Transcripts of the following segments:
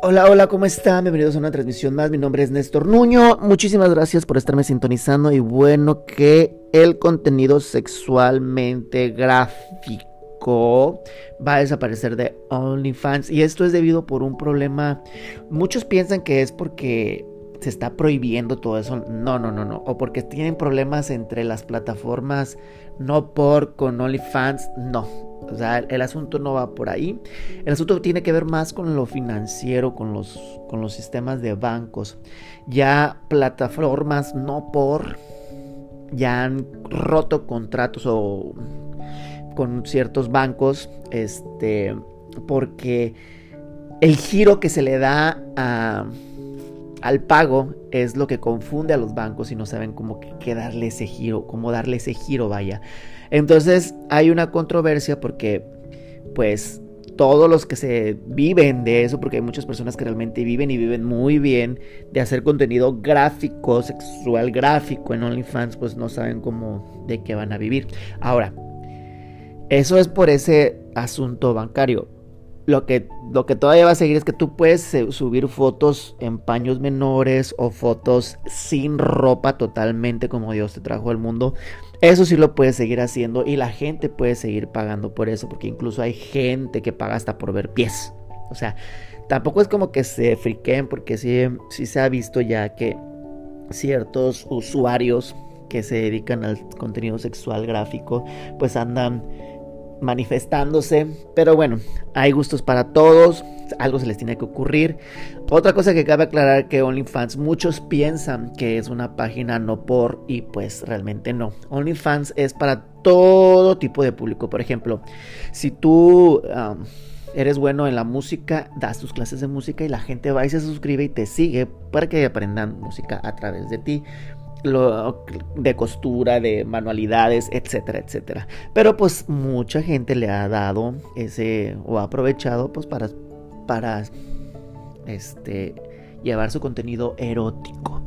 Hola, hola, ¿cómo están? Bienvenidos a una transmisión más. Mi nombre es Néstor Nuño. Muchísimas gracias por estarme sintonizando y bueno que el contenido sexualmente gráfico va a desaparecer de OnlyFans y esto es debido por un problema. Muchos piensan que es porque se está prohibiendo todo eso. No, no, no, no. O porque tienen problemas entre las plataformas no por con OnlyFans. No. O sea, el asunto no va por ahí. El asunto tiene que ver más con lo financiero, con los, con los sistemas de bancos. Ya plataformas no por ya han roto contratos o con ciertos bancos. Este. Porque el giro que se le da a al pago es lo que confunde a los bancos y no saben cómo darle ese giro, cómo darle ese giro, vaya. Entonces hay una controversia porque pues todos los que se viven de eso, porque hay muchas personas que realmente viven y viven muy bien de hacer contenido gráfico, sexual gráfico en OnlyFans, pues no saben cómo de qué van a vivir. Ahora, eso es por ese asunto bancario lo que, lo que todavía va a seguir es que tú puedes eh, subir fotos en paños menores o fotos sin ropa totalmente como Dios te trajo al mundo. Eso sí lo puedes seguir haciendo y la gente puede seguir pagando por eso, porque incluso hay gente que paga hasta por ver pies. O sea, tampoco es como que se friquen, porque sí, sí se ha visto ya que ciertos usuarios que se dedican al contenido sexual gráfico, pues andan manifestándose. Pero bueno, hay gustos para todos. Algo se les tiene que ocurrir. Otra cosa que cabe aclarar que OnlyFans, muchos piensan que es una página no por y pues realmente no. OnlyFans es para todo tipo de público. Por ejemplo, si tú eres bueno en la música, das tus clases de música y la gente va y se suscribe y te sigue para que aprendan música a través de ti de costura, de manualidades, etcétera, etcétera. Pero pues mucha gente le ha dado ese o ha aprovechado pues para para este llevar su contenido erótico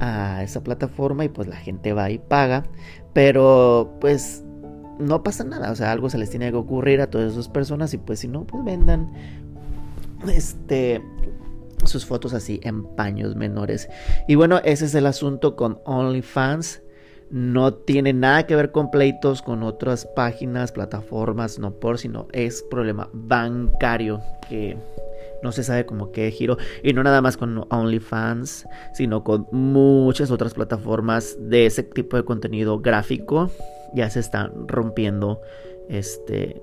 a esa plataforma y pues la gente va y paga, pero pues no pasa nada, o sea, algo se les tiene que ocurrir a todas esas personas y pues si no pues vendan este sus fotos así en paños menores. Y bueno, ese es el asunto con OnlyFans. No tiene nada que ver con pleitos con otras páginas, plataformas, no por, sino es problema bancario que no se sabe cómo qué giro. Y no nada más con OnlyFans, sino con muchas otras plataformas de ese tipo de contenido gráfico. Ya se están rompiendo este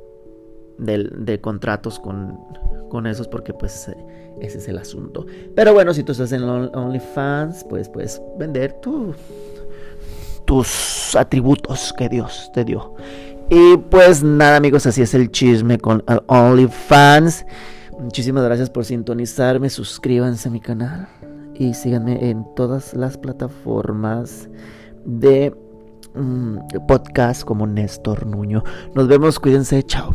de, contratos con, con esos porque pues ese es el asunto. Pero bueno, si tú estás en OnlyFans, pues puedes vender tu, tus atributos que Dios te dio. Y pues nada amigos, así es el chisme con OnlyFans. Muchísimas gracias por sintonizarme, suscríbanse a mi canal y síganme en todas las plataformas de mm, podcast como Néstor Nuño. Nos vemos, cuídense, chao.